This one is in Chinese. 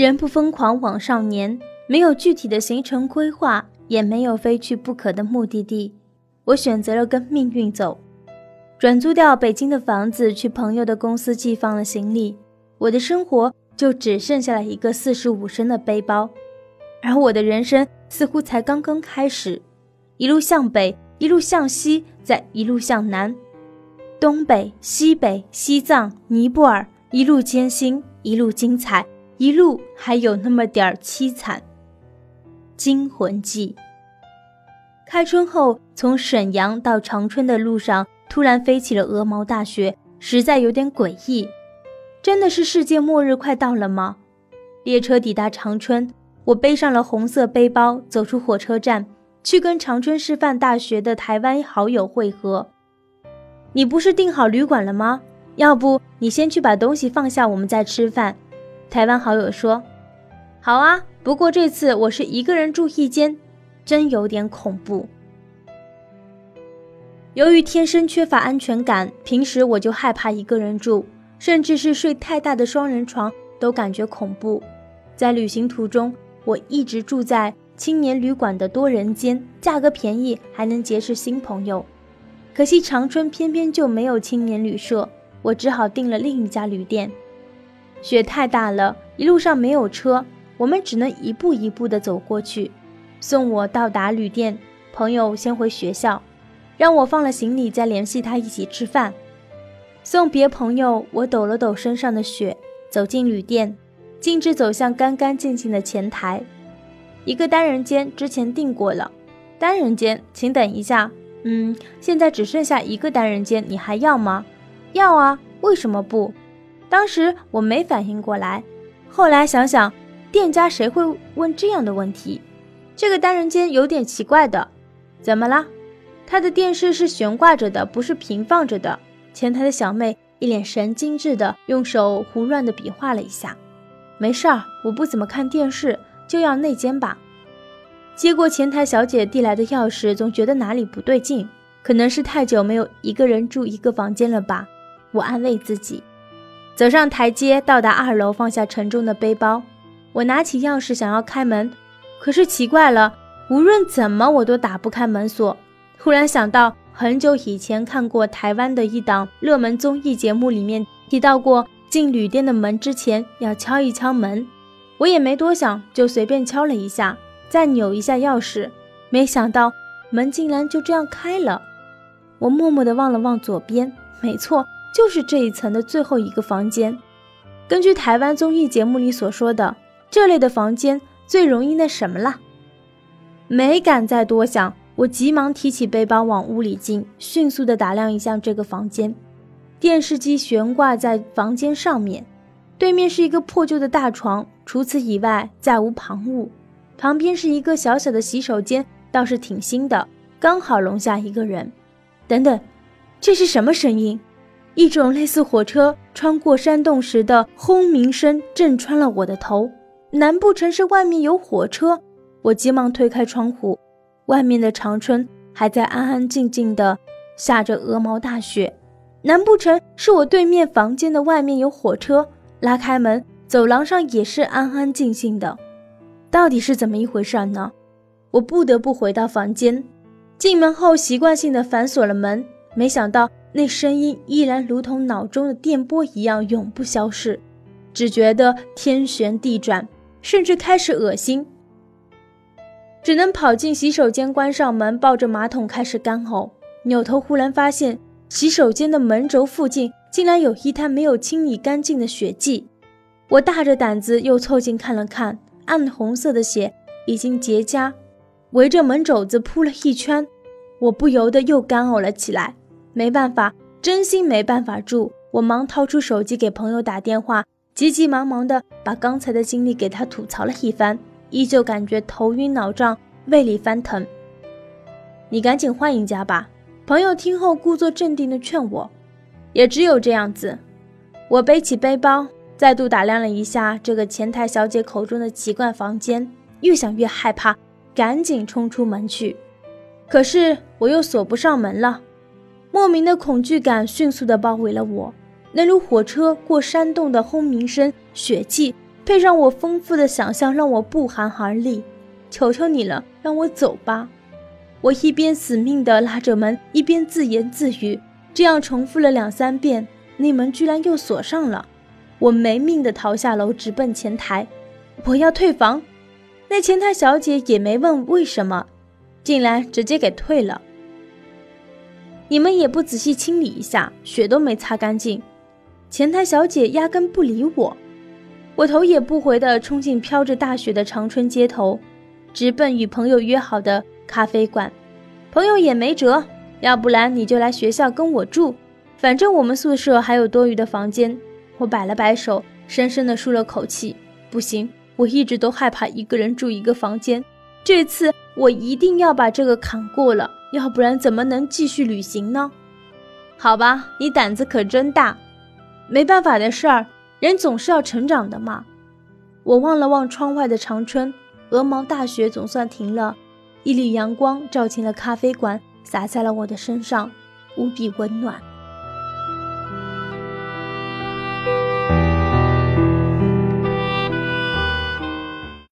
人不疯狂枉少年，没有具体的行程规划，也没有非去不可的目的地。我选择了跟命运走，转租掉北京的房子，去朋友的公司寄放了行李。我的生活就只剩下了一个四十五升的背包，而我的人生似乎才刚刚开始。一路向北，一路向西，再一路向南，东北、西北、西藏、尼泊尔，一路艰辛，一路精彩，一路还有那么点儿凄惨。惊魂记。开春后，从沈阳到长春的路上突然飞起了鹅毛大雪，实在有点诡异。真的是世界末日快到了吗？列车抵达长春，我背上了红色背包，走出火车站，去跟长春师范大学的台湾好友会合。你不是订好旅馆了吗？要不你先去把东西放下，我们再吃饭。台湾好友说：“好啊，不过这次我是一个人住一间。”真有点恐怖。由于天生缺乏安全感，平时我就害怕一个人住，甚至是睡太大的双人床都感觉恐怖。在旅行途中，我一直住在青年旅馆的多人间，价格便宜，还能结识新朋友。可惜长春偏偏就没有青年旅社，我只好订了另一家旅店。雪太大了，一路上没有车，我们只能一步一步地走过去。送我到达旅店，朋友先回学校，让我放了行李再联系他一起吃饭。送别朋友，我抖了抖身上的雪，走进旅店，径直走向干干净净的前台。一个单人间之前订过了，单人间，请等一下。嗯，现在只剩下一个单人间，你还要吗？要啊，为什么不？当时我没反应过来，后来想想，店家谁会问这样的问题？这个单人间有点奇怪的，怎么了？他的电视是悬挂着的，不是平放着的。前台的小妹一脸神经质的用手胡乱的比划了一下，没事儿，我不怎么看电视，就要那间吧。接过前台小姐递来的钥匙，总觉得哪里不对劲，可能是太久没有一个人住一个房间了吧。我安慰自己，走上台阶，到达二楼，放下沉重的背包，我拿起钥匙想要开门。可是奇怪了，无论怎么我都打不开门锁。忽然想到很久以前看过台湾的一档热门综艺节目，里面提到过进旅店的门之前要敲一敲门。我也没多想，就随便敲了一下，再扭一下钥匙，没想到门竟然就这样开了。我默默地望了望左边，没错，就是这一层的最后一个房间。根据台湾综艺节目里所说的，这类的房间。最容易那什么了，没敢再多想，我急忙提起背包往屋里进，迅速的打量一下这个房间。电视机悬挂在房间上面，对面是一个破旧的大床，除此以外再无旁物。旁边是一个小小的洗手间，倒是挺新的，刚好容下一个人。等等，这是什么声音？一种类似火车穿过山洞时的轰鸣声震穿了我的头。难不成是外面有火车？我急忙推开窗户，外面的长春还在安安静静的下着鹅毛大雪。难不成是我对面房间的外面有火车？拉开门，走廊上也是安安静静的。到底是怎么一回事呢？我不得不回到房间，进门后习惯性的反锁了门。没想到那声音依然如同脑中的电波一样永不消逝，只觉得天旋地转。甚至开始恶心，只能跑进洗手间，关上门，抱着马桶开始干呕。扭头忽然发现，洗手间的门轴附近竟然有一滩没有清理干净的血迹。我大着胆子又凑近看了看，暗红色的血已经结痂，围着门肘子铺了一圈。我不由得又干呕了起来。没办法，真心没办法住。我忙掏出手机给朋友打电话。急急忙忙地把刚才的经历给他吐槽了一番，依旧感觉头晕脑胀，胃里翻腾。你赶紧换一家吧。朋友听后故作镇定地劝我。也只有这样子，我背起背包，再度打量了一下这个前台小姐口中的奇怪房间，越想越害怕，赶紧冲出门去。可是我又锁不上门了，莫名的恐惧感迅速地包围了我。那如火车过山洞的轰鸣声、血迹，配上我丰富的想象，让我不寒而栗。求求你了，让我走吧！我一边死命地拉着门，一边自言自语，这样重复了两三遍，那门居然又锁上了。我没命地逃下楼，直奔前台。我要退房。那前台小姐也没问为什么，进来直接给退了。你们也不仔细清理一下，血都没擦干净。前台小姐压根不理我，我头也不回地冲进飘着大雪的长春街头，直奔与朋友约好的咖啡馆。朋友也没辙，要不然你就来学校跟我住，反正我们宿舍还有多余的房间。我摆了摆手，深深地舒了口气。不行，我一直都害怕一个人住一个房间，这次我一定要把这个坎过了。要不然怎么能继续旅行呢？好吧，你胆子可真大。没办法的事儿，人总是要成长的嘛。我望了望窗外的长春，鹅毛大雪总算停了，一缕阳光照进了咖啡馆，洒在了我的身上，无比温暖。